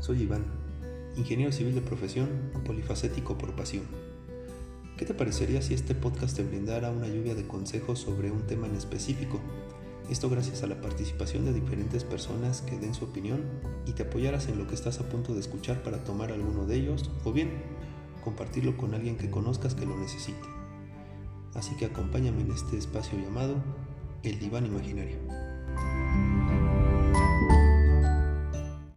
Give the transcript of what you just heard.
soy Iván, ingeniero civil de profesión, polifacético por pasión. ¿Qué te parecería si este podcast te brindara una lluvia de consejos sobre un tema en específico? Esto gracias a la participación de diferentes personas que den su opinión y te apoyaras en lo que estás a punto de escuchar para tomar alguno de ellos o bien compartirlo con alguien que conozcas que lo necesite. Así que acompáñame en este espacio llamado El Diván Imaginario.